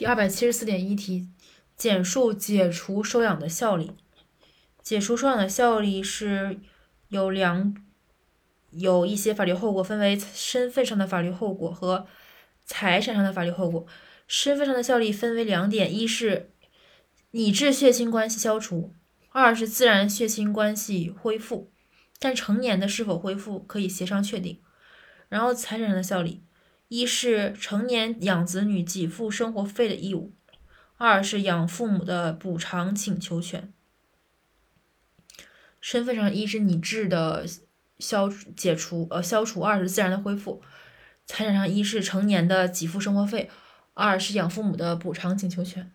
第二百七十四点一题，简述解除收养的效力。解除收养的效力是有两有一些法律后果，分为身份上的法律后果和财产上的法律后果。身份上的效力分为两点：一是拟制血亲关系消除，二是自然血亲关系恢复。但成年的是否恢复可以协商确定。然后财产上的效力。一是成年养子女给付生活费的义务，二是养父母的补偿请求权。身份上，一是拟制的消解除呃消除，二是自然的恢复。财产上，一是成年的给付生活费，二是养父母的补偿请求权。